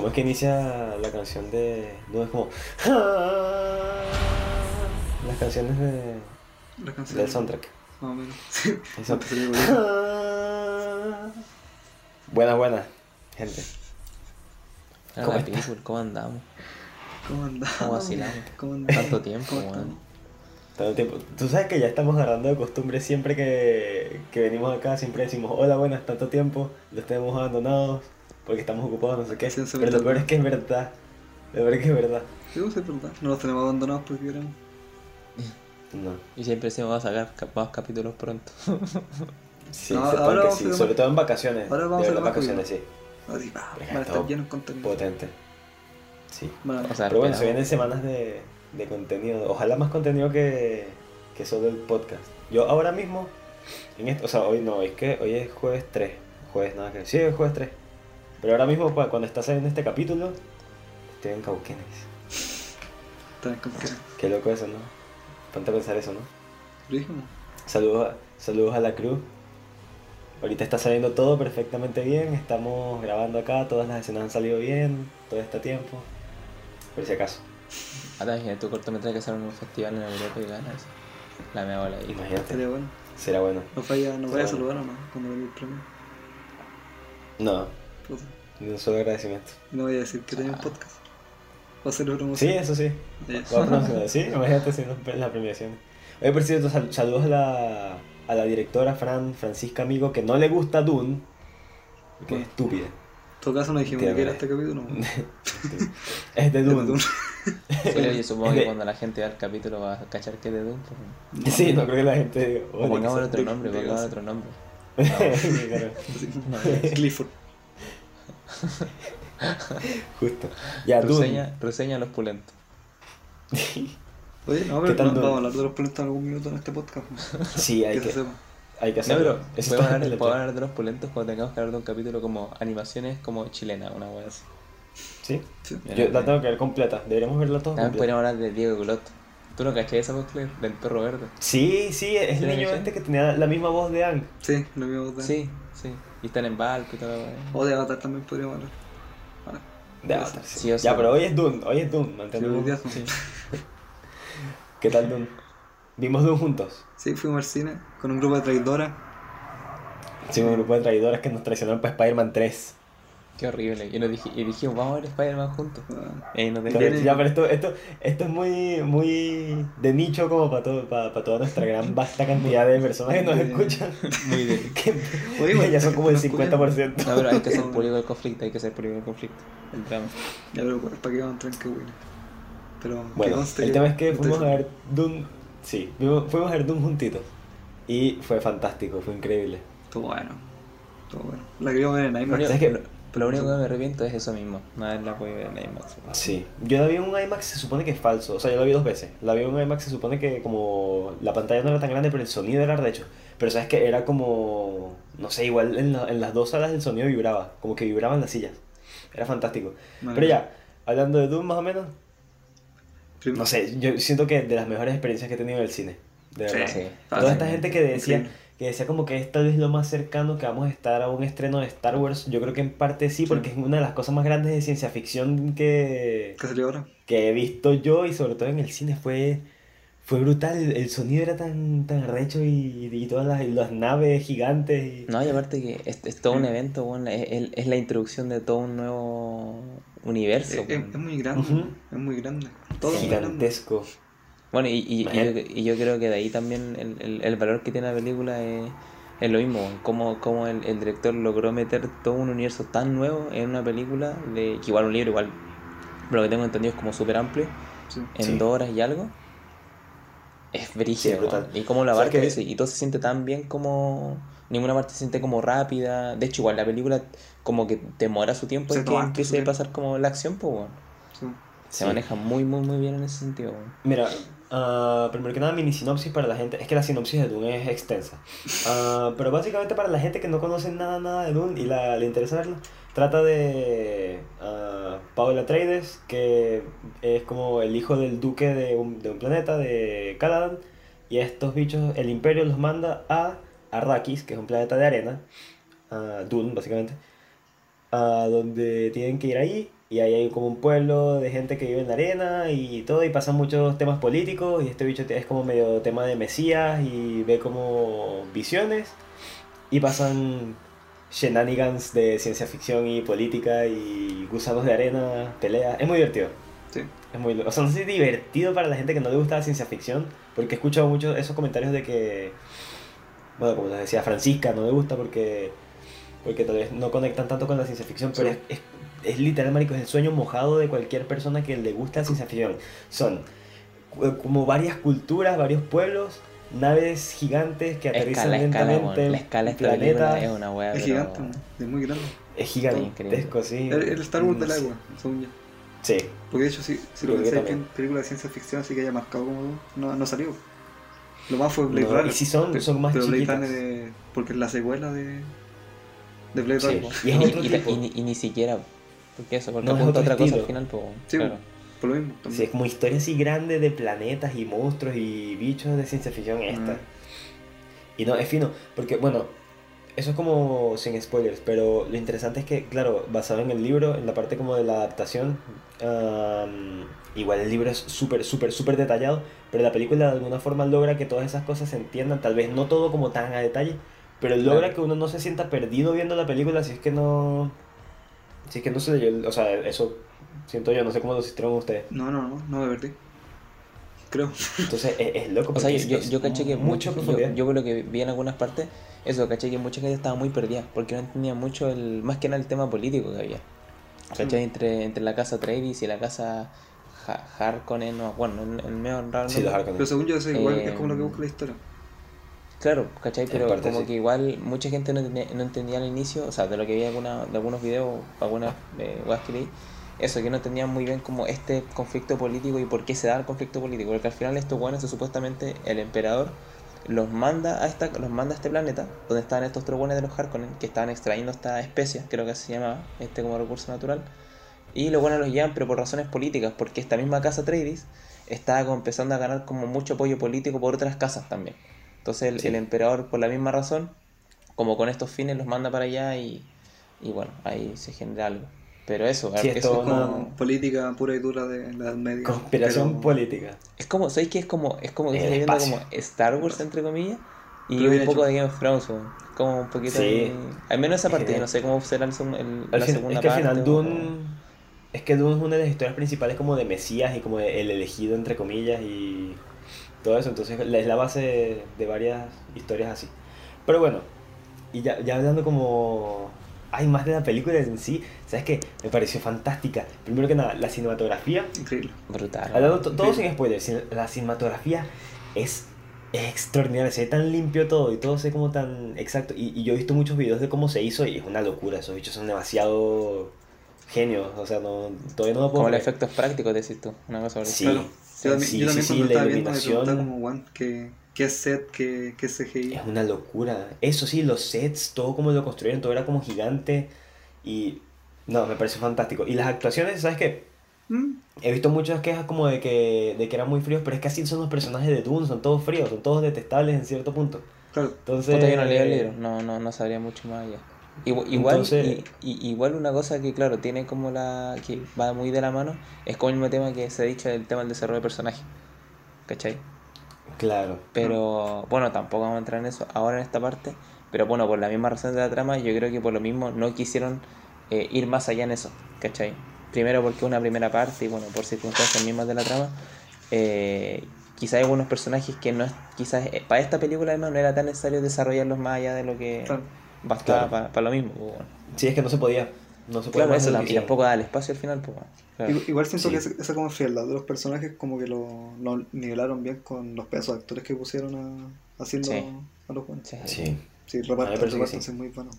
¿Cómo es que inicia la canción de. No es como. Las canciones de. La canción. del soundtrack. Más o menos. Sí. Buenas, buenas, gente. Ah, ¿Cómo andamos? ¿Cómo andamos? ¿Cómo vacilamos? ¿Cómo andamos? Tanto tiempo, ¿Cómo weón. el tiempo. Tú sabes que ya estamos agarrando de costumbre siempre que, que venimos acá, siempre decimos hola, buenas, tanto tiempo, los tenemos abandonados porque estamos ocupados, no sé qué. Sí, Pero lo peor es que es verdad. Lo peor es que es verdad. Sí, pues, es verdad. No los tenemos abandonados porque queremos. No. Y siempre decimos vamos a sacar más capítulos pronto. Sí, No, se ahora que sí, sobre más- todo en vacaciones. ahora vamos a hacer vacaciones, sí. Así, va, van a estar llenos de contenido. Potente. Sí. Bueno, O sea, Pero bueno, se vienen semanas de, de contenido. Ojalá más contenido que, que solo el podcast. Yo ahora mismo, en esto, o sea, hoy no, hoy es que hoy es jueves 3. Jueves nada que Sí, es jueves 3. Pero ahora mismo, cuando está saliendo este capítulo, estoy en Cauquenes. también con que. Qué loco eso, ¿no? Ponte a pensar eso, ¿no? Saludos a, saludos a la cruz. Ahorita está saliendo todo perfectamente bien. Estamos grabando acá, todas las escenas han salido bien, todo este tiempo. Por si acaso. Ahora imagínate tu cortometraje que hacer en un festival en Europa y ganas. La me bola ahí. Imagínate. Estaría bueno. Será bueno. No vaya, no vaya a Bueno. saludar o no cuando venga el premio. No, Ni un solo agradecimiento. Y no vaya a decir que tenía un Ah. podcast. Va a hacer promoción. Sí, eso sí. Voy a promocionar. Sí, imagínate si no en la premiación. Oye, por cierto, sal- saludos a la, a la directora Fran, Francisca Amigo, que no le gusta Dune. Que es Bueno. estúpida. En todo caso, no dijimos que era este capítulo. ¿no? Es de Dune. Dune. Pero yo supongo que cuando la gente vea el capítulo va a cachar que es de Doom. pues. Sí, no creo que la gente. O "Oye, pongámosle que otro nombre, pongámosle otro nombre. sea-". Claro, Sí. Clifford. Justo. Ya. Reseña, reseña a los pulentos. Oye, no, ¿Qué pero tal no, vamos a hablar de los planetas en algún minuto en este podcast. ¿no? Sí, hay Que hay que No, hacerlo. pero Eso podemos hablar, hablar de los pulentos cuando tengamos que hablar de un capítulo como animaciones como chilena, una wea así. Sí. Sí. Yo la tengo que ver completa. Deberíamos verla toda También podríamos hablar de Diego Glot. ¿Tú no cachai esa voz, Claire? Del perro verde. Sí, sí, es ¿Sí el la niño este que tenía la misma voz de Ang. Sí, lo mismo de. Sí, sí. Y están en Valpo y todo. wea. O de Avatar también podríamos hablar. De Sí, Avatar, sí. sí, o Ya, sea- pero hoy es Dune, hoy es Dune, día son- Sí. ¿Qué tal Dune? Vimos Dune juntos. Sí, fuimos al cine con un grupo de traidoras. Sí, un grupo de traidores que nos traicionaron para Spider-Man 3. Qué horrible. Y, nos dij- y dijimos, vamos a ver Spider-Man juntos. Bueno, Y nos Pero, dejaron. ya, pero esto, esto, esto es muy, muy de nicho como para, todo, para, para toda nuestra gran vasta cantidad de personas que nos escuchan. Muy de. que Oye, bueno, ya son como el nos escuchan. 50%. No, pero hay que ser público del conflicto, hay que ser público del conflicto. El drama. Ya, pero ¿para qué vamos a entrar en qué buena? Pero, que Bueno, conste el tema es que fuimos a ver Dune. Sí, fuimos fuimos a ver Dune juntitos. Y fue fantástico, fue increíble. Todo bueno. Todo bueno. La queríamos ver en IMAX. único, ¿Sabes qué? Lo- lo único que me arrepiento es eso mismo. Nada la pude ver en IMAX. Sí, yo la vi en un IMAX, se supone que es falso. O sea, yo la vi dos veces. La vi en un IMAX, se supone que como la pantalla no era tan grande, pero el sonido era de hecho. Pero sabes que era como, no sé, igual en, la- en las dos salas el sonido vibraba, como que vibraban las sillas. Era fantástico. Vale. Pero ya, hablando de Doom más o menos, Prim- no sé, yo siento que de las mejores experiencias que he tenido en el cine. De verdad. Sí. Toda esta gente que decía. Que decía como que es tal vez lo más cercano que vamos a estar a un estreno de Star Wars, yo creo que en parte sí, porque es una de las cosas más grandes de ciencia ficción que, ¿Qué salió ahora? que he visto yo y sobre todo en el cine fue fue brutal el, sonido era tan tan arrecho y, y todas las, y las naves gigantes y No, y aparte que es, es todo un evento, bueno, es, es- la introducción de todo un nuevo universo. Es, es- bueno. es muy grande. Es muy grande. Todo es muy grande. Bueno, y, y, y yo, y yo creo que de ahí también el, el, el valor que tiene la película es, es lo mismo, como, como el, el director logró meter todo un universo tan nuevo en una película, de que igual un libro, igual, lo que tengo entendido es como súper amplio, Sí. en Sí. dos horas y algo. Es brígido, Sí, y como la abarca que- y todo se siente tan bien como ninguna parte se siente como rápida. De hecho, igual la película como que demora su tiempo en que empiece a pasar como la acción, pues bueno. Sí. Se Sí. maneja muy, muy, muy bien en ese sentido, weón. Mira, ah, primero que nada, mini sinopsis para la gente. Es que la sinopsis de Dune es extensa. Ah, pero básicamente para la gente que no conoce nada, nada de Dune y la, le interesa verla, trata de ah, Paul Atreides, que es como el hijo del duque de un, de un planeta, de Caladan. Y estos bichos, el imperio los manda a Arrakis, que es un planeta de arena. Dune, básicamente. Donde tienen que ir ahí Y ahí hay como un pueblo de gente que vive en la arena y todo, y pasan muchos temas políticos, y este bicho es como medio tema de Mesías y ve como visiones, y pasan shenanigans de ciencia ficción y política y gusanos de arena, peleas. Es muy divertido. Sí. Es muy, o sea, no sé si divertido para la gente que no le gusta la ciencia ficción, porque he escuchado muchos esos comentarios de que, bueno, como les decía, Francisca no le gusta porque, porque tal vez no conectan tanto con la ciencia ficción, pero es, es, es literal, marico, es el sueño mojado de cualquier persona que le gusta la ciencia ficción. Son como varias culturas, varios pueblos, naves gigantes que aterrizan Escala, lentamente La escala esta película es una wea. Es pero- gigante, man, es muy grande. Es gigantesco, sí. El, el Star Wars del agua, según yo. Sí, Porque de hecho, si, si lo pensáis que en película de ciencia ficción así que haya marcado como no, no salió. Lo más fue Blade No, Runner. y si son- Pero- son más pero Blade. Runner porque es la secuela de, de Blade Sí. Runner. Y ni siquiera. Porque eso, porque No, es apunta otra cosa al final, pues. Sí, claro. por lo mismo. Sí, es como historia así grande de planetas y monstruos y bichos de ciencia ficción esta. Mm. Y no, es fino, porque bueno, eso es como sin spoilers, pero lo interesante es que, claro, basado en el libro, en la parte como de la adaptación, igual el libro es súper, súper, súper detallado, pero la película de alguna forma logra que todas esas cosas se entiendan, tal vez no todo como tan a detalle, pero logra Claro. que uno no se sienta perdido viendo la película si es que no... Si es que no leyó, el- o sea, eso siento yo, no sé cómo lo hicieron ustedes. No, no, no, no de verdad. Creo. Entonces es, es loco. O sea, yo, yo, yo caché que mucho, yo, yo por lo que vi en algunas partes, eso, caché que mucha gente estaba muy perdida, porque no entendía mucho el, más que nada el tema político que había. ¿Cachai? Sí. Entre, entre la casa Travis y la casa Ha- Harkonnen, no, bueno, en, en medio raro. Sí, nombre. los Harkonnen. Pero según yo, eso igual es como lo que Eh, busca la historia. Claro, ¿cachai? Pero como sí. que igual mucha gente no entendía, no entendía al inicio, o sea, de lo que vi alguna, de algunos videos, algunas eh, weas que leí, eso, que no entendían muy bien como este conflicto político y por qué se da el conflicto político. Porque al final estos buenos, supuestamente el emperador los manda a esta, los manda a este planeta, donde estaban estos tres de los Harkonnen, que estaban extrayendo esta especie, creo que se llamaba, este como recurso natural. Y los buenos los llevan, pero por razones políticas, porque esta misma casa Atreides estaba empezando a ganar como mucho apoyo político por otras casas también. Entonces el, Sí. el emperador, por la misma razón, como con estos fines, los manda para allá y, y bueno, ahí se genera algo. Pero eso, Sí, eso es es una- como... Política pura y dura de la Media. Conspiración pero- política. Es como, ¿sabéis que es como, es como que viendo como Star Wars, entre comillas, y Pero un poco hecho. de Game of Thrones, weón. como un poquito Sí. Al menos esa parte, Eh, no sé cómo será el, el- la fin- segunda es que al final o- Dune. Es que Dune es una de las historias principales como de Mesías y como de el elegido entre comillas y todo eso. Entonces es la base de, varias historias así. Pero bueno, y ya, ya hablando como... Hay más de la película en sí. ¿Sabes qué? Me pareció fantástica. Primero que nada, la cinematografía. Increíble. Brutal. Hablando to- todo sin spoilers, la cinematografía es extraordinaria, se ve tan limpio todo y todo se ve como tan exacto. Y, y yo he visto muchos videos de cómo se hizo y es una locura, esos bichos son demasiado genios, o sea, no, todavía no lo puedo Como los efectos prácticos, decís tú, una cosa Sí, Claro. Sí, yo también, sí, yo también sí, cuando la estaba viendo me iluminación. preguntaba como, Juan, ¿qué, qué es set, qué, qué CGI? Es una locura. Eso sí, los sets, todo como lo construyeron, todo era como gigante y... No, me pareció fantástico. Y las actuaciones, ¿sabes qué? Mm, He visto muchas quejas como de que, de que eran muy fríos, pero es que así son los personajes de Dune, son todos fríos, son todos detestables en cierto punto. claro. Entonces... Yo no leí el libro, no, no, no sabría mucho más allá. Igu- Igual, Entonces- y, y- igual una cosa que, claro, tiene como la. que va muy de la mano, es como el mismo tema que se ha dicho del tema del desarrollo de personaje. ¿Cachai? Claro. Pero bueno, tampoco vamos a entrar en eso ahora en esta parte. Pero bueno, por la misma razón de la trama, yo creo que por lo mismo no quisieron eh, ir más allá en eso, ¿cachai? Primero porque es una primera parte y bueno, por circunstancias mismas de la trama. Eh, quizás hay algunos personajes que no es, quizás eh, para esta película además no era tan necesario desarrollarlos más allá de lo que Claro. Bastaba Claro. para lo mismo. pues, bueno. Sí, es que no se podía. No se podía Claro, eso y tampoco da el espacio al final. Pues, bueno. Claro. Igual, siento Sí. que esa, esa como frialdad de los personajes como que lo, lo nivelaron bien con los pedazos de actores que pusieron a, haciendo Sí. a los buenos. Sí. Sí. Sí, reparten, sí. es muy bueno.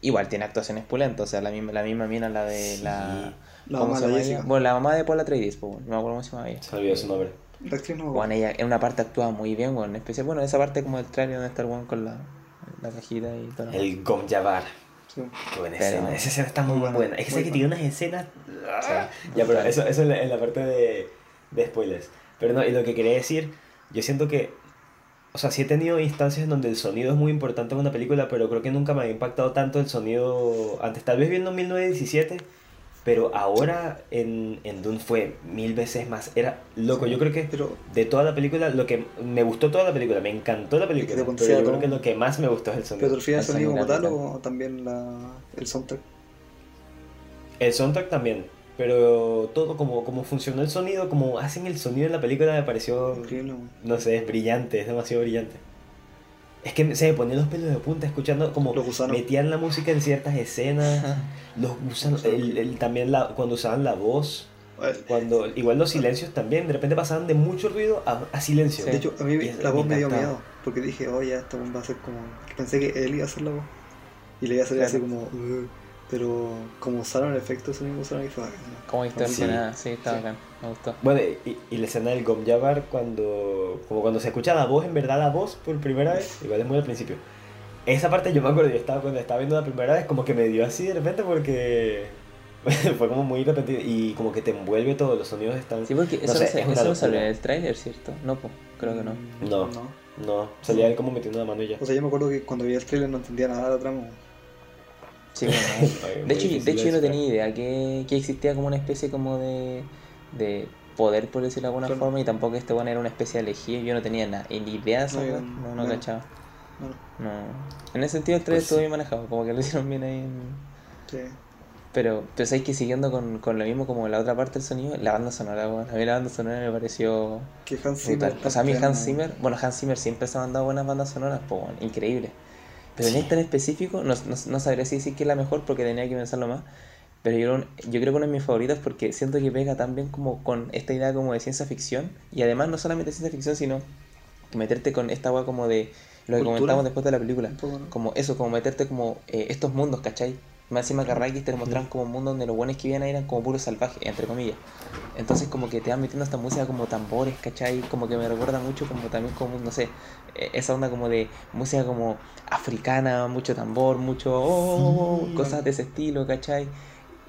Igual tiene actuaciones pulentas, o sea, la misma, la misma mina, la de Sí. la... La ¿cómo mamá de? Bueno, la mamá de Paula Atreides, pues, no me acuerdo cómo se llama ella. Se me olvidó su nombre. La actriz no Bueno, ella en una parte actúa muy bien, bueno, en especial, bueno, esa parte como del trailer donde está el con la, la cajita y todo. El Gom Jabbar. sí. Qué buena Pero- escena. Esa escena está muy Muy buena, buena. Es que sé que tiene unas escenas. sea, ya, pero eso, eso en, la, en la parte de, de spoilers. Pero no, y lo que quería decir, yo siento que. O sea, sí he tenido instancias en donde el sonido es muy importante en una película, pero creo que nunca me ha impactado tanto el sonido antes. Tal vez viendo 1917, Pero ahora en, en Dune fue mil veces más. Era loco. Yo creo que Pero de toda la película, lo que me gustó toda la película, me encantó la película. Pero yo creo que lo que más me gustó es el ¿Pero sonido. al El sonido como tal o también la, el soundtrack? El soundtrack también. Pero todo como, como funcionó el sonido, como hacen el sonido en la película me pareció, Increíble, no sé, es brillante, es demasiado brillante. Es que se me ponían los pelos de punta escuchando como metían la música en ciertas escenas, los gusanos, el, el- también la, cuando usaban la voz, cuando igual los silencios también, de repente pasaban de mucho ruido a, a silencio. Sí. De hecho, a mí Y la voz me dio miedo, porque dije, oh, ya, esta va a ser como... Pensé que él iba a hacer la voz, y le iba a salir así como... pero como usaron el efecto de sonido, usaron y fue bacán, ¿no? Como distorsionada, Sí. sí, está Sí. bacán, me gustó. Bueno, y, y la escena del Gom Jabbar cuando, como cuando se escucha la voz, en verdad la voz por primera vez, igual es muy al principio. Esa parte yo me acuerdo, yo estaba cuando estaba viendo la primera vez, como que me dio así de repente porque fue como muy repentino y como que te envuelve todo, los sonidos están... Sí, porque eso No no, sé, es eso no salió en el tráiler, ¿cierto? No, pues, creo que no. No. no. No, salía él como metiendo la mano y ya. O sea, yo me acuerdo que cuando vi el trailer no entendía nada de la trama. Sí, bueno, De hecho, de hecho yo no tenía idea que, que existía como una especie como de, de poder, por decirlo de alguna Claro. forma, y tampoco este bueno era una especie de elegido. Yo no tenía nada, ni idea de eso, No, yo- no, no, bueno. cachaba. Bueno, No. En ese sentido el trailer Pues estuvo sí. bien manejado, como que lo hicieron bien ahí. en- sí. Pero, pero sabéis que siguiendo con, con lo mismo como la otra parte del sonido, la banda sonora, weón. A mí la banda sonora me pareció Que Hans Zimmer... brutal. O sea, a mí Hans Zimmer, bueno, Hans Zimmer siempre se ha mandado buenas bandas sonoras, pues, bueno, increíble. Pero Sí. en esta en específico, no, no, no sabría si decir que es la mejor porque tenía que pensarlo más. Pero yo, yo creo que una de mis favoritas porque siento que pega tan bien como con esta idea como de ciencia ficción. Y además no solamente ciencia ficción, sino meterte con esta agua como de lo que Cultura. comentamos después de la película. Como eso, como meterte como eh, estos mundos, ¿cachai? Más encima te lo mostraban como un mundo donde los buenos que vivían ahí eran como puros salvajes, entre comillas. Entonces como que te van metiendo esta música como tambores, ¿cachai? Como que me recuerda mucho como también como, no sé, eh, esa onda como de música como africana, mucho tambor, mucho oh, oh, oh, Sí. cosas de ese estilo, ¿cachai?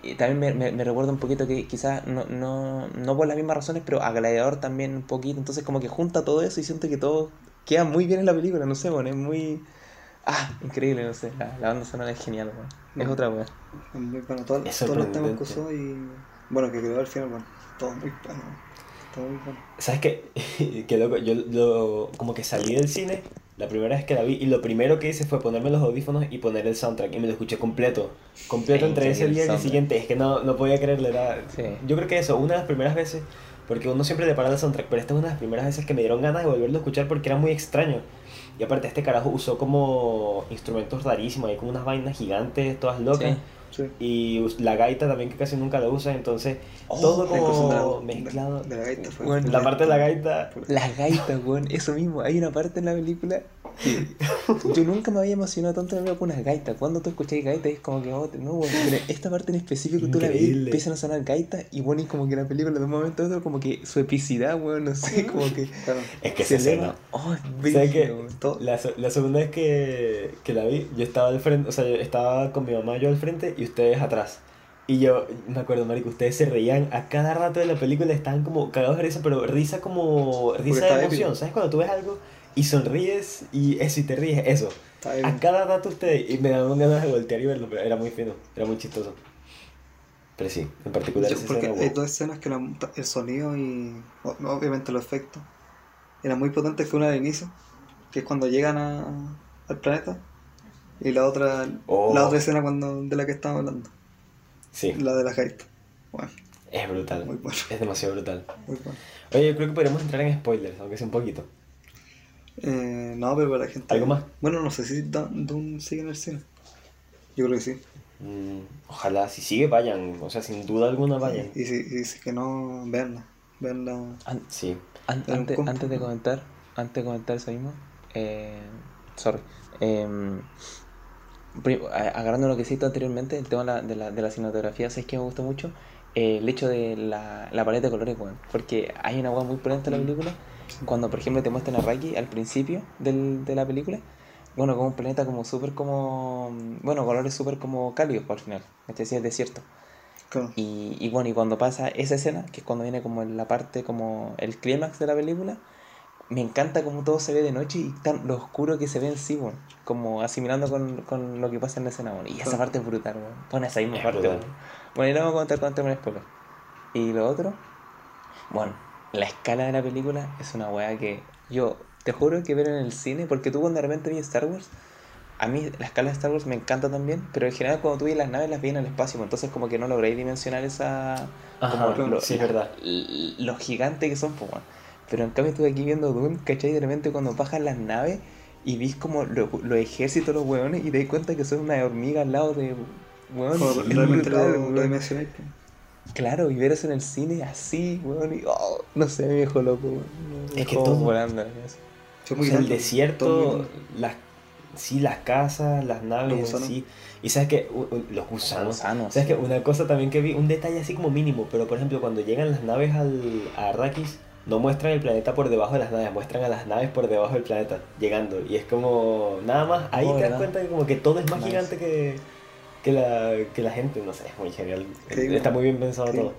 Y también me, me, me recuerda un poquito que quizás no, no, no por las mismas razones, pero a Gladiador también un poquito. Entonces como que junta todo eso y siento que todo queda muy bien en la película, no sé, bueno, es muy... Ah, increíble, no sé, la, la banda sonora es genial, weón. Es otra weón. Bueno. Todo- todos los temas que usó y... Bueno, que quedó al final, bueno. Todo muy bueno. Todo muy bueno. ¿Sabes qué? qué loco, yo lo, como que salí del cine la primera vez que la vi y lo primero que hice fue ponerme los audífonos y poner el soundtrack y me lo escuché completo. Completo Es entre ese día y el siguiente. Es que no, no podía creerlo. Era... Sí. Yo creo que eso, una de las primeras veces, porque uno siempre le para el soundtrack, pero esta es una de las primeras veces que me dieron ganas de volverlo a escuchar porque era muy extraño. Y aparte este carajo usó como instrumentos rarísimos, hay como unas vainas gigantes, todas locas. Sí. Sí. Y la gaita también que casi nunca la usa, entonces Oh, todo La de la- como de- mezclado. De la gaita fue. Bueno, La parte de la gaita Las gaitas, weón, eso mismo. Hay una parte en la película que yo nunca me había emocionado tanto en con unas gaitas. Cuando tú escuchas gaitas es como que, oh, no, pero esta parte en específico tú la ves, empiezan a sonar gaitas y bueno, es como que la película de un momento a otro, como que su epicidad, weón, no sé, como que Claro. Es que se escena. Oh, es. Todo- La, la segunda vez que, que la vi, yo estaba al frente, o sea, yo estaba con mi mamá yo al frente y ustedes atrás. Y yo me acuerdo, marico, ustedes se reían a cada rato de la película, estaban como cagados de risa, pero risa como risa está de emoción. épico. ¿Sabes? Cuando tú ves algo y sonríes y eso y te ríes, eso. A cada rato ustedes, y me daban ganas de voltear y verlo, pero era muy fino, era muy chistoso. Pero sí, en particular Yo- esa porque escena, hay wow. dos escenas que la- el sonido y obviamente los efectos eran muy potentes que una al inicio que es cuando llegan a- al planeta y la otra Oh. la otra escena cuando de la que estamos hablando Sí, la de la gaita bueno es brutal. Muy bueno. Es demasiado brutal. muy bueno Oye, yo creo que podríamos entrar en spoilers, aunque sea un poquito. Eh, no pero para la gente ¿Algo más? bueno no sé si Da- Dune sigue en el cine yo creo que sí Mm, ojalá, si sigue, vayan. O sea, sin duda alguna, vayan. y si, y si que no veanla veanla An- Sí. an- antes, antes de comentar, antes de comentar eso mismo, eh, sorry. a- agarrando lo que cito anteriormente, el tema de la, de la, de la cinematografía, ¿sabes que me gustó mucho? Eh, el hecho de la, la paleta de colores, weón. Porque hay una weá muy potente en la Mm. Cuando, por ejemplo, te muestran a Raki al principio del, de la película, bueno, como un planeta como súper como. Bueno, colores súper como cálidos al final. Este sí es desierto. claro Y, y bueno, y cuando pasa esa escena, que es cuando viene como en la parte, como el clímax de la película, me encanta como todo se ve de noche y tan lo oscuro que se ve en sí, weón. Como asimilando con, con lo que pasa en la escena, weón. Y esa parte es brutal, weón. Pon esa misma Es parte, brutal. weón. Bueno, y lo vamos a contar termine el spoiler. Y lo otro, bueno, la escala de la película es una weá que yo te juro que ver en el cine, porque tú cuando de repente vi Star Wars, a mí la escala de Star Wars me encanta también, pero en general cuando tú ves las naves las vi en el espacio, entonces como que no logré dimensionar esa... Ajá, como lo, sí, la- verdad. lo gigante que son, pues. Pero en cambio estuve aquí viendo Dune, ¿cachai? De repente cuando bajan las naves y vis como lo- los ejércitos, los weones, y te das cuenta que son una hormiga al lado de... Es realmente lo, weón. lo dimensionáis, pues. Claro, y ver eso en el cine así, weón, y oh, no sé, me dejó loco, weón. Me Es que todo- volando. O sea, el grande, desierto, las, sí, las casas, las naves, sí. Y sabes que los gusanos. Gusanos, sabes sí. que una cosa también que vi, un detalle así como mínimo, pero por ejemplo cuando llegan las naves al, a Arrakis, no muestran el planeta por debajo de las naves, muestran a las naves por debajo del planeta, llegando. Y es como, nada más, ahí Oh, te das cuenta que como que todo es más Nice. gigante que, que, la, que la gente, no sé, es muy genial. Qué Está muy bien pensado qué- todo.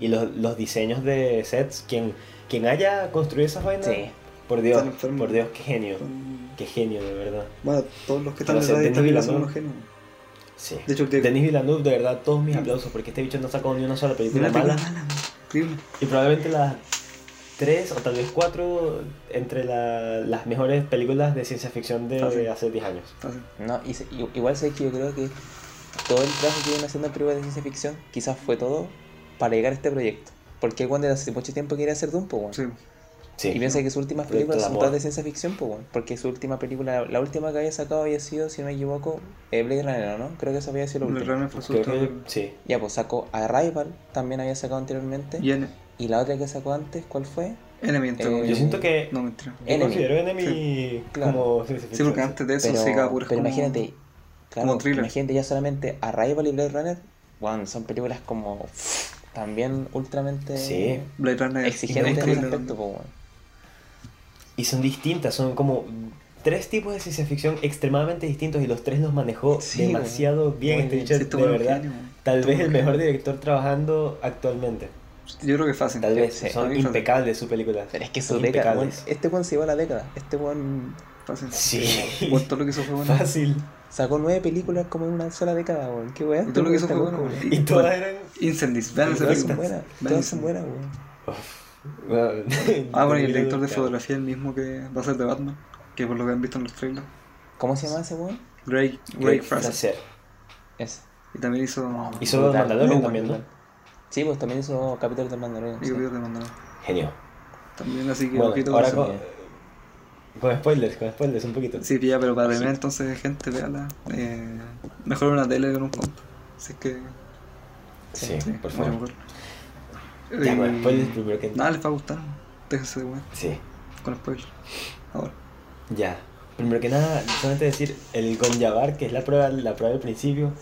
Y los, los diseños de sets, quien, quien haya construido esas vainas, Sí. por Dios, por Dios, qué genio. Qué genio, de verdad. Bueno, todos los que están No sé, detrás de esta Denis película son unos genios. Sí. De hecho, que- Denis Villeneuve, de verdad, todos mis aplausos, porque este bicho no sacado ni una sola película mala. mala, increíble. Y probablemente las tres o tal vez cuatro entre la- las mejores películas de ciencia ficción de hace 10 años. No, y igual sé que yo creo que todo el trabajo que viene haciendo en películas de ciencia ficción quizás fue todo para llegar a este proyecto. Porque el desde hace mucho tiempo quería hacer Doom, pues. Sí. Sí. Y piensa que sus últimas películas de son todas de ciencia ficción, pues. Porque su última película, la última que había sacado había sido, si no me equivoco, eh, Blade Runner, ¿no? Creo que esa había sido la Blade última. Runner fue su que sí. Ya, pues sacó Arrival, también había sacado anteriormente. Y N- Y la otra que sacó antes, ¿cuál fue? Enemy, Eh. Yo siento que No, mentira. yo Enemy. considero Enemy claro. como ciencia Sí, porque antes de eso Pero, es pero como- imagínate, claro, como thriller. imagínate ya solamente Arrival y Blade Runner, bueno, son películas como también ultramente Sí. Blade Runner exigentes en ese aspecto, pues. Y son distintas, son como tres tipos de ciencia ficción extremadamente distintos y los tres los manejó Sí, demasiado bien. Este Sí, este de verdad, genio. tal vez el mejor director trabajando actualmente. Yo creo que es fácil. Tal vez, son impecables sus películas. Pero es que su Son década, este weón se llevó a la década. Este weón Fácil. Sí. Todo lo que hizo fue bueno. Fácil. sacó nueve películas como en una sola década, weón. Qué weón. Y todo lo que hizo fue bueno. Y todas eran. Incendies. Vean esa Todas son película. buenas, todas son buenas, weón. Ah, bueno, y el director de fotografía el mismo que va a ser de Batman. Que por lo que han visto en los trailers. ¿Cómo se llama ese weón? Greg, Greg Fraser. Ese. Y también hizo. Hizo Brutal, Mandalorian también, ¿no? Sí, pues también hizo capítulos de Mandalorian. Y sí. videos de Mandalorian. Genio. También así que ahora con spoilers, con spoilers un poquito. Sí, ya, pero para tener entonces gente, véala. Eh, mejor una tele con un compu. Así que. Sí, sí, por favor. mejor. Ya, Eh, con spoilers primero que Nada, les va a gustar. Déjense de weón. Sí, Con spoilers. Ahora. ya. Primero que nada, solamente decir el Gonjabar, que es la prueba, la prueba del principio.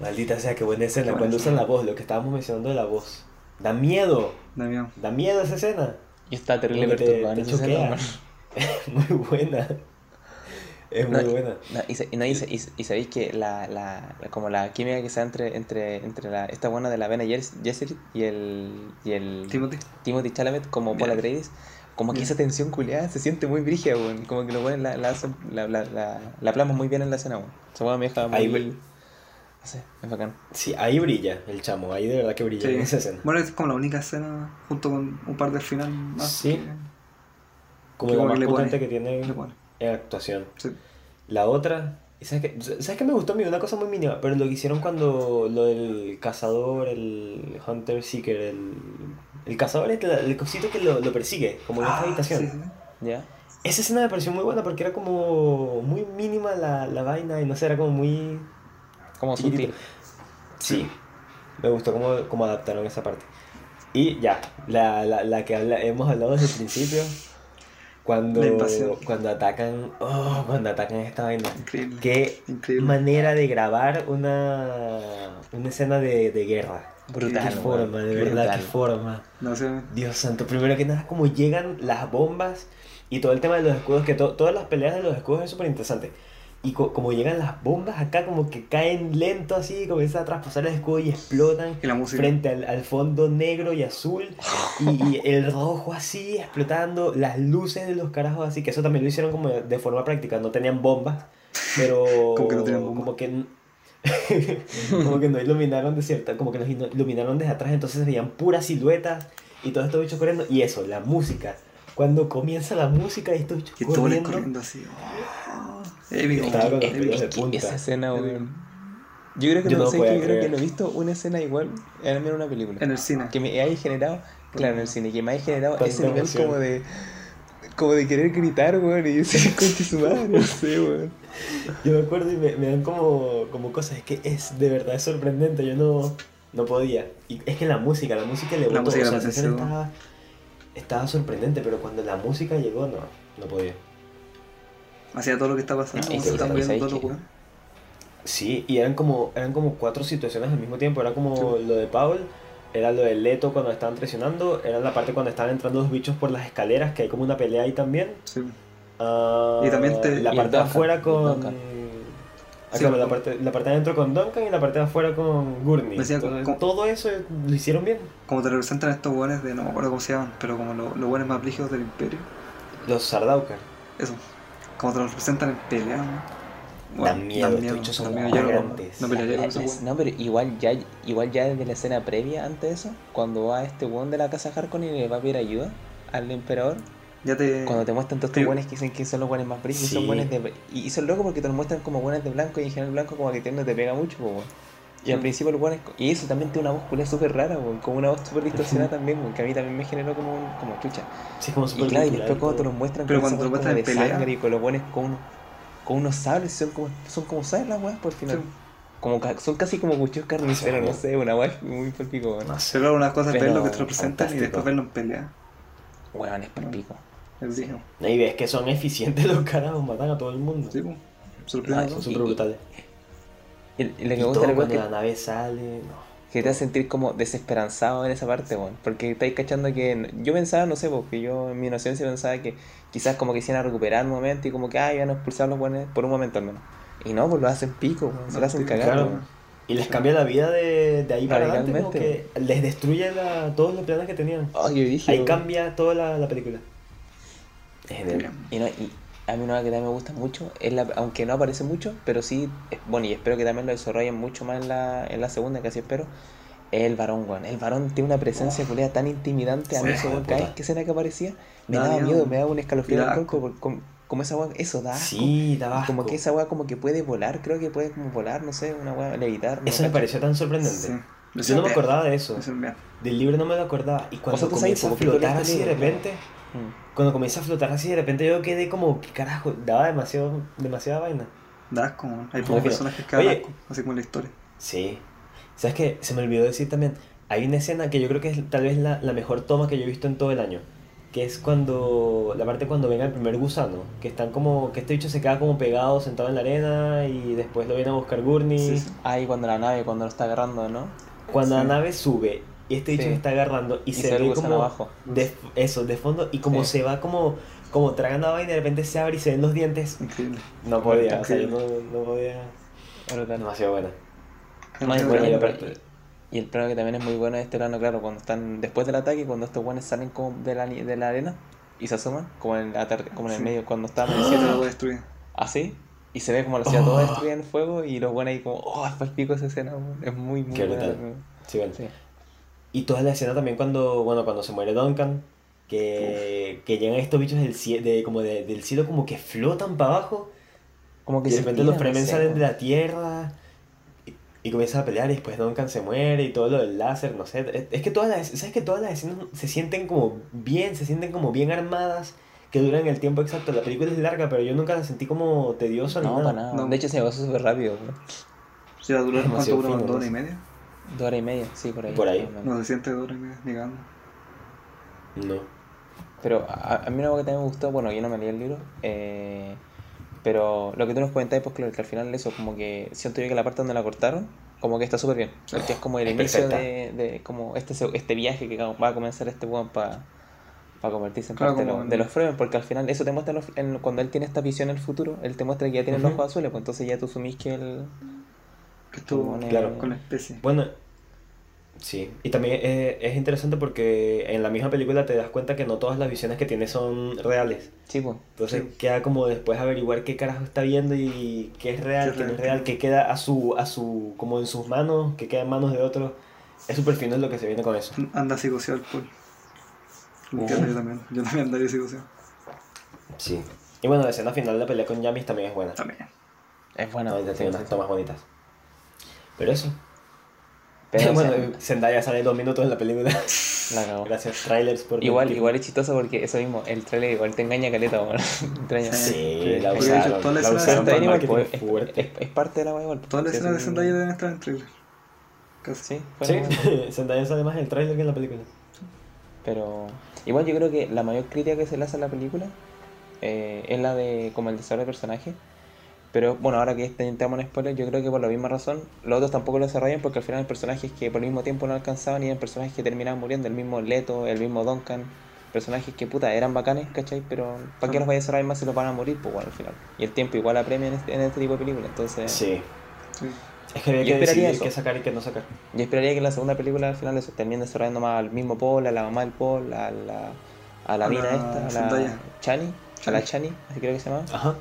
Maldita sea, qué buena escena. Qué buena Cuando escena. usan la voz, lo que estábamos mencionando de la voz. Da miedo, Da miedo. da miedo esa escena. Y está terrible que te- te esa escena, weón. muy buena. Es muy No, buena. No, y, se- y no, y se- y se- y sabéis que la, la, la- como la química que se da entre, entre, entre la, esta buena de la Vena Jesserit y el, y el Timothy. Timothy Chalamet como Paul. Atreides, como que esa tensión culiada se siente muy brígida, weón. Como que lo bueno la, la, la, la, la, la plasman muy bien en la escena, weón. Esa weón me deja muy... Ahí, güey. No sé, es bacán. Sí, ahí brilla el chamo, ahí de verdad que brilla en esa escena. Bueno, es como la única escena junto con un par de final más. Sí. Que como más que potente pone- que tiene en actuación. Sí. La otra, ¿y ¿sabes qué? ¿Sabes qué me gustó a mí? Una cosa muy mínima, pero lo que hicieron cuando lo del cazador, el Hunter Seeker, el, el cazador, es el cosito que lo, lo persigue, como en esta Ah, habitación. sí, sí. ¿Ya? Esa escena me pareció muy buena porque era como muy mínima la, la vaina y no sé, era como muy... Como chiquitito. sutil. Sí, me gustó cómo, cómo adaptaron esa parte. Y ya, la, la, la que habla- hemos hablado desde el principio, cuando, cuando atacan, oh, cuando atacan esta vaina. Increíble. Qué Increíble. manera de grabar una, una escena de, de guerra. Brutal, Qué forma, de verdad, Brutal. qué forma. No sé. Dios santo, primero que nada, como llegan las bombas y todo el tema de los escudos, que to- todas las peleas de los escudos es súper interesante. Y co- como llegan las bombas acá, como que caen lento así, comienza a traspasar el escudo y explotan Y la frente al, al fondo negro y azul. Y, y el rojo así, explotando, las luces de los carajos así, que eso también lo hicieron como de, de forma práctica, no tenían bombas, pero Como que no tenían bombas. como que como que no iluminaron de cierta, como que nos iluminaron desde atrás, entonces se veían puras siluetas y todo esto bicho corriendo. Y eso, la música. Cuando comienza la música y estos bichos Y todos corriendo, corriendo así. oh, épico. Estaba con los Es- pelos de es que punta. esa escena, weón. Yo creo que Yo no, no sé, que yo creo que no he visto una escena igual en una película. En el cine. Que me haya generado, claro, en el cine, que me haya generado Tanta ese nivel emoción. como de. Como de querer gritar, weón, y decir, conche su madre, no sé, weón. Yo me acuerdo y me, me dan como, como cosas, es que es de verdad es sorprendente, yo no, no podía. Y es que la música, la música le La botó, música o sea, la estaba, estaba sorprendente, pero cuando la música llegó, no, no podía. Hacía todo lo que está pasando. Se sí. Sí, y eran como, eran como cuatro situaciones al mismo tiempo, era como Sí. lo de Paul, era lo de Leto cuando estaban traicionando, era la parte cuando estaban entrando los bichos por las escaleras, que hay como una pelea ahí también. Sí. Ah, Y también te- la parte de afuera con... Ah, Sí, la parte, la parte de adentro con Duncan y la parte de afuera con Gurney. Decía, Entonces, con- todo eso lo hicieron bien. Como te representan estos weones de, no me acuerdo cómo se llaman, pero como lo- los weones más brígidos del imperio. Los Sardaukar. Eso. Como te lo representan en pelea, ¿no? Dan miedo, estos bichos son dan miedo. Yo no- pelearía con weones. no, pero igual ya, igual ya desde la escena previa, antes de eso, cuando va este weón de la casa Harkonnen y le va a pedir ayuda al emperador, Ya te. cuando te muestran todos estos buenos que dicen que son los buenos más brígidos, Sí. son buenos de... Y, son locos porque te los muestran como buenos de blanco y en general blanco como que no te pega mucho, po. Y al Sí. principio los buenos... Y eso también tiene una voz culia súper rara, weón, como una voz súper distorsionada también, weón, que a mí también me generó como, un- como chucha. Sí, como Y súper claro, y después cuando te los muestran Pero cuando te lo muestran de pelea. sangre y con los buenos con, unos- con unos sables, son como, son como sables las weas por el final. Sí. Como, ca- son casi como cuchillos carniceros, no sé, una wea muy palpico, weón. No sé. Pero claro, una cosa es ver lo que te representan y fantástico. después verlo en pelea. Weón, es palpico. Es digno. Y ves que son eficientes los carajos, matan a todo el mundo. Sí, pues. Sorprende Ah, a Son súper y- brutales. Y, y lo que Y me todo gusta de la wea cuando la que, nave sale, no. que te hace sentir como desesperanzado en esa parte, weón. Porque estáis cachando que. Yo pensaba, no sé, porque yo en mi inocencia pensaba que quizás como que a recuperar un momento y como que, ah, iban a expulsar a los buenos por un momento al menos. Y no, pues lo hacen pico, weón. Se lo hacen cagar, Claro. Y les cambia la vida de, de ahí para adelante, como que les destruye la- todos los planes que tenían. Yo dije. Ahí cambia toda la, la película. Es. Y, no, y a mí una que también me gusta mucho, es la, aunque no aparece mucho, pero sí, es- bueno, y espero que también lo desarrollen mucho más en la, en la segunda, que así espero, es el varón, weón. El varón tiene una presencia culera tan intimidante, a mí eso, weón, cada vez que escena que aparecía, me Da daba miedo. miedo, me daba un escalofrío en da el como, como esa weá, eso da asco. Sí, daba Y como que esa weá como que puede volar, creo que puede como volar, no sé, una weá levitar. no Eso me cacho. pareció tan sorprendente. Sí. Yo no me acordaba de eso. Del libro no me lo acordaba. Y cuando sea, tú sabes comienza a flotar leíste así de repente, Mm. cuando comienza a flotar así de repente, yo quedé como, ¿qué carajo? Daba demasiado, demasiada vaina. Da asco, man. Hay bien. personajes que asco, así como en la historia. Sí. ¿Sabes qué? Se me olvidó decir también. Hay una escena que yo creo que es tal vez la, la mejor toma que yo he visto en todo el año. Que es cuando. La parte cuando venga el primer gusano. Que están como. Que este bicho se queda como pegado, sentado en la arena. Y después lo viene a buscar Gurney. Sí, sí. Ahí cuando la nave, cuando lo está agarrando, ¿no? Cuando la Sí. nave sube. Y este bicho Sí. se está agarrando. Y, Y se, se ve como. abajo. De, eso, de fondo. Y como Sí. se va como. Como tragando vaina y de repente se abre y se ven los dientes. Increíble. No podía. O sea, yo no, no podía. Brutal. Demasiado buena. No, y Demasiado bueno, y, y el, y- el plano que también es muy bueno es este plano, claro, cuando están después del ataque, cuando estos guanes salen como de la, de la arena y se asoman, como en, la tar- como en el Sí. medio, cuando están El cielo lo voy a destruir. así, y se ve como la ciudad toda Oh. destruida en fuego y los buenos ahí como, oh, es pico esa escena, es muy, muy Qué buena. Sí, bueno. Sí. Y toda la escena también cuando, bueno, cuando se muere Duncan, que, que llegan estos bichos del cielo, de, como de- del cielo como que flotan para abajo, Como que y de se repente los Fremen salen de la tierra, y, y comienzan a pelear, y después Duncan se muere, y todo lo del láser, no sé, es, es que todas las, ¿sabes que todas las escenas se sienten como bien, se sienten como bien armadas, que duran el tiempo exacto, la película es larga, pero yo nunca la sentí como tediosa ni No, nada. para nada. No. De hecho se pasó súper rápido, weón. Si va a durar cuánto dura, dos horas y media. Dos horas y media, sí, por ahí. Por. No se siente dos horas y media, ni cagando. No. Pero a, a mí una cosa que también me gustó, bueno, yo no me leí el libro, eh, pero lo que tú nos comentabas, pues claro, que al final eso, como que siento yo que la parte donde la cortaron, como que está súper bien. Porque es como el Es inicio de, de como este, este viaje que va a comenzar este weón para para convertirse en Claro, parte de, como los- en- de los Fremen, porque al final eso te muestra en los- en- cuando él tiene esta visión en el futuro, él te muestra que ya tiene los Ujú. ojos azules, pues entonces ya tú asumís que él... Que estuvo Como Claro. con la especie. Bueno, sí. Y también es, es interesante porque en la misma película te das cuenta que no todas las visiones que tiene son reales. Sí, pues. Entonces Sí. queda como después averiguar qué carajo está viendo y qué es real, Qué qué no es real, qué queda a su, a su, como en sus manos, qué queda en manos de otros. Es súper fino lo que se viene con eso. Anda psicoseado el Paul. Uh. yo también. Yo también andaría psicoseado. Sí. Y bueno, la escena final de la pelea con Yamis también es buena. También. Es. Ahorita sí, tiene sí, unas sí. tomas bonitas. Pero eso. Pero, o bueno, sea, Zendaya sale dos minutos en la película. la cagó. Gracias, trailers por Igual, igual es chistoso porque eso mismo, el trailer igual te engaña caleta, weón. Entraña. Sí. Sí, la usaron. toda la La escena usaron para igual, pues, es, fuerte. es, es parte de la weá igual. Todas las Sí, escenas de Zendaya deben estar en el trailer. Casi. Sí, Sí. Zendaya sale más en el trailer que en la película. Pero igual yo creo que la mayor crítica que se le hace a la película eh, es la de como el desarrollo de personaje. Pero bueno, ahora que este- entramos en spoilers, yo creo que por la misma razón los otros tampoco lo desarrollan porque al final hay personajes que por el mismo tiempo no alcanzaban y eran personajes que terminaban muriendo, el mismo Leto, el mismo Duncan, personajes que puta eran bacanes, ¿cachai? Pero ¿para qué los vaya a desarrollar más si los van a morir? Pues bueno, al final. Y el tiempo igual apremia en este, en este tipo de películas, entonces Sí. Sí. Es que había que esperaría decidir eso. qué sacar y qué no sacar. yo esperaría que en la segunda película al final eso termine desarrollando más al mismo Paul, a la mamá del Paul, a la, a la A mina la esta, a la. Chani, a la Chani, así creo que se llama. Ajá.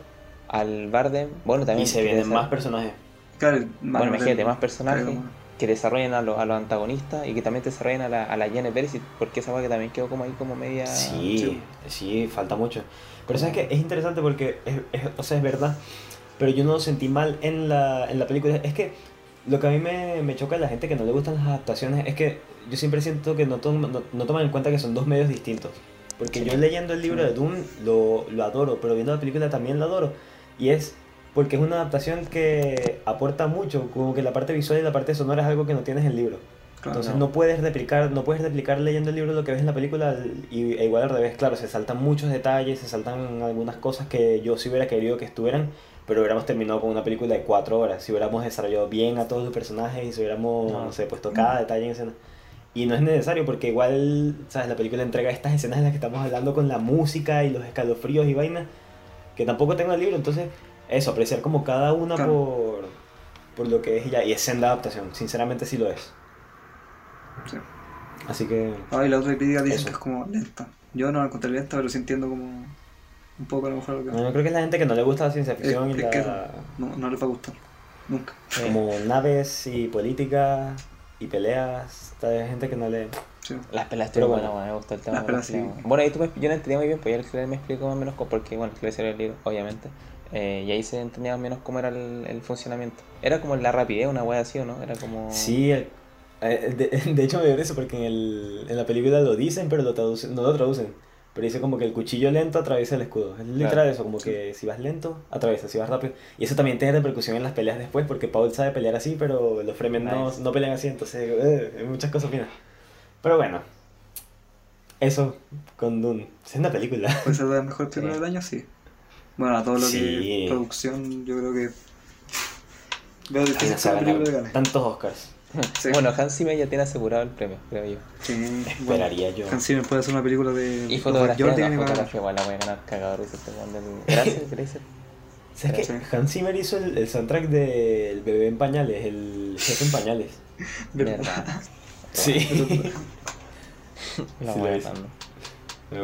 Al Bardem. Bueno, también. Y se vienen más personajes. Claro, el- Bueno, imagínate, más personajes claro, que desarrollen a, los a los antagonistas y que también desarrollen a la, a la Jenny Perisic, porque esa que también quedó como ahí como media. Sí, sí, falta mucho. Pero sabes que es interesante porque, es, es- o sea, es verdad. Pero yo no lo sentí mal en la, en la película. Es que lo que a mí me, me choca de la gente que no le gustan las adaptaciones es que yo siempre siento que no, tom- no, no toman en cuenta que son dos medios distintos. Porque Sí. yo leyendo el libro de Dune lo, lo adoro, pero viendo la película también lo adoro. Y es porque es una adaptación que aporta mucho, como que la parte visual y la parte sonora es algo que no tienes en el libro. Claro. Entonces no. no. puedes replicar, no puedes replicar leyendo el libro lo que ves en la película y, e igual al revés, claro, se saltan muchos detalles, se saltan algunas cosas que yo sí hubiera querido que estuvieran, pero hubiéramos terminado con una película de cuatro horas, si hubiéramos desarrollado bien a todos los personajes y si hubiéramos, No. no sé, puesto cada detalle en escena. Y no es necesario porque igual, ¿sabes? La película entrega estas escenas en las que estamos hablando con la música y los escalofríos y vainas, que tampoco tengo el libro, entonces eso, apreciar como cada una Claro. por, por lo que es y ya, y es senda adaptación, sinceramente sí lo es. Sí. Así que Ah, y la otra crítica dicen Eso. que es como lenta. Yo no la encontré lenta, pero sí entiendo como un poco a lo mejor lo que no, yo creo que es la gente que no le gusta la ciencia es, ficción y es la, que no, no les va a gustar. Nunca. Como naves y política y peleas, hay gente que no le... Sí. Las pelas Pero estuvieron bueno. buenas, weón, me gustó el tema. Las pelas sí. Bueno, ahí tú me, yo no entendía muy bien, pues ya el Claire me explicó más o menos, porque bueno, el Claire era el libro, obviamente. Eh, y ahí se entendía más o menos cómo era el, el funcionamiento. Era como la rapidez, una wea así, ¿o no? Era como... Sí, el- eh, de, de hecho me dio eso porque en, el, en la película lo dicen, pero lo traducen, no lo traducen. Pero dice como que el cuchillo lento atraviesa el escudo. Es literal Claro. eso, como que si vas lento, atraviesa, si vas rápido. Y eso también tiene repercusión en las peleas después, porque Paul sabe pelear así, pero los Fremen no, Nice. no pelean así, entonces eh, hay muchas cosas finas. Pero bueno, eso con Dune. Es una película. Puede ser de las mejores películas Sí. del año, sí. Bueno, a todo lo que Sí. es producción, yo creo que. Veo difícil no que la película tantos Oscars. Sí. Bueno, Hans Zimmer ya tiene asegurado el premio, creo yo. Sí, bueno, Esperaría yo. Hans Zimmer puede hacer una película de. Y fotografía, no, y ganar. fotografía igual la voy a ganar cagado risa este. Gracias, gracias. ¿Sabes qué? Sí. Hans Zimmer hizo el, el soundtrack del bebé en pañales, el jefe en pañales. Verdad. Sí. La Sí, voy ganar.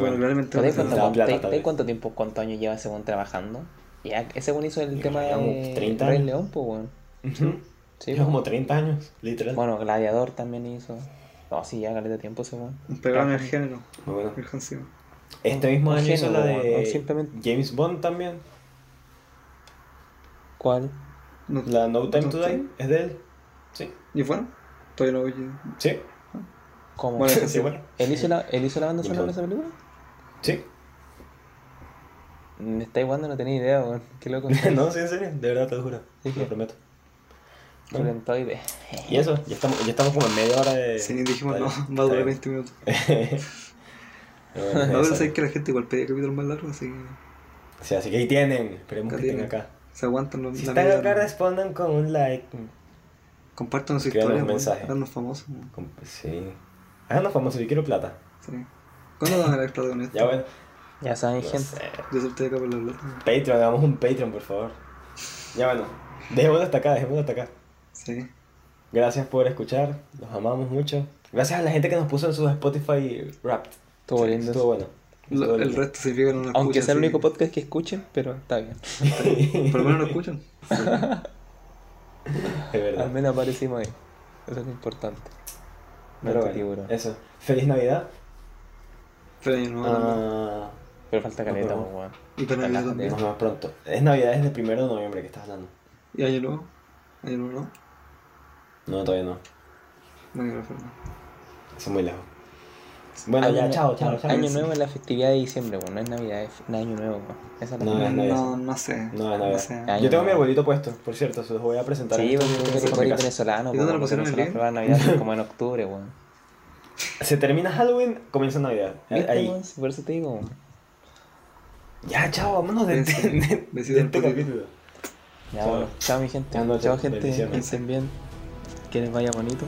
Bueno, claramente. ¿Te das va ser- plata, ¿te- tal te- vez. cuánto tiempo, cuántos años lleva según trabajando? Ya, ese weón hizo el Yo tema de como 30 Rey. León, pues weón. Ujú. Sí, pues. como 30 años, literal. Bueno, Gladiador también hizo. No, sí, ya caleta de tiempo ese weón. Un pegado en el género. Muy bueno. El. Este mismo año hizo la de simplemente- James Bond también. ¿Cuál? No- La No Time No to Die es de él. Sí. ¿Y bueno? Todavía no oye. Sí. ¿Cómo? Bueno, Sí, bueno. ¿Él hizo la, él hizo la banda sonora de esa película? Sí. Me está igual, no tenía idea, weón. Qué loco. no, sí, en serio. De verdad te lo juro. Sí, Te lo prometo. Bueno, y eso, ya estamos, ya estamos como en media hora de. Sí, dijimos, no, va a durar bien. 20 minutos. Bueno, No, sabes que la gente igual pedía capítulos más largos, así que Sí, así que ahí tienen. Esperemos que estén acá. se aguantan los Si están acá, respondan con un like. Compartan su Escriban historia, un weón. mensaje. Háganos famosos. Com- Sí. Háganos famosos, yo quiero plata. Sí. ¿Cuándo van a la protagonista? Ya bueno. Ya saben, no gente. sé. Yo solté acá por la plata. Patreon, hagamos un Patreon, por favor. Ya bueno. Dejémoslo hasta acá, dejémoslo hasta acá. Sí. Gracias por escuchar, los amamos mucho. Gracias a la gente que nos puso en sus Spotify Wrapped. Estuvo lindo. Estuvo bueno. Lo- Estuvo el resto sirvió que no lo Aunque sea el único sí. podcast que escuchen, pero está bien. Por lo menos lo escuchan. Es verdad. Al menos aparecimos ahí. Eso es lo importante. No Pero bueno, tiburón. eso. Feliz Navidad. Nuevo también. Ah, Pero falta caleta, weón. Y para Navidad también. vemos pronto. Es Navidad desde el primero de noviembre que estás hablando. ¿Y año nuevo? ¿Año nuevo no? No, todavía no. No quiero hacer nada. Eso es muy lejos. Bueno, Año ya, chao, chao, chao. Año nuevo es la festividad de diciembre, weón. No es Navidad, es Año Nuevo, weón. Esa es la No, es Navidad. No, no sé. No, es Navidad. sé. Año Yo tengo mi nuevo. arbolito puesto, por cierto, se los voy a presentar. Sí, porque mi casa. venezolano, ¿Y dónde lo pusieron el celebran Navidad como en octubre, weón. Se termina Halloween, comienza Navidad. ¿Viste, Ahí. weón? Por eso te digo. Ya, chao, vámonos de, Besito. de- de- este capítulo. Ya, Chao. bueno. Chao, mi gente. Chao, gente. Piensen bien. Que les vaya bonito.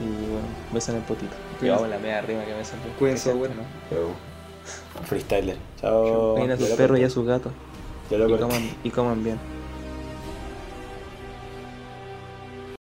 Y bueno, besan el potito. Hago la media arriba que me salió. Cuídense, bueno. Freestyler. Chao. Cuiden a sus perros y a sus gatos. Y coman, y coman bien.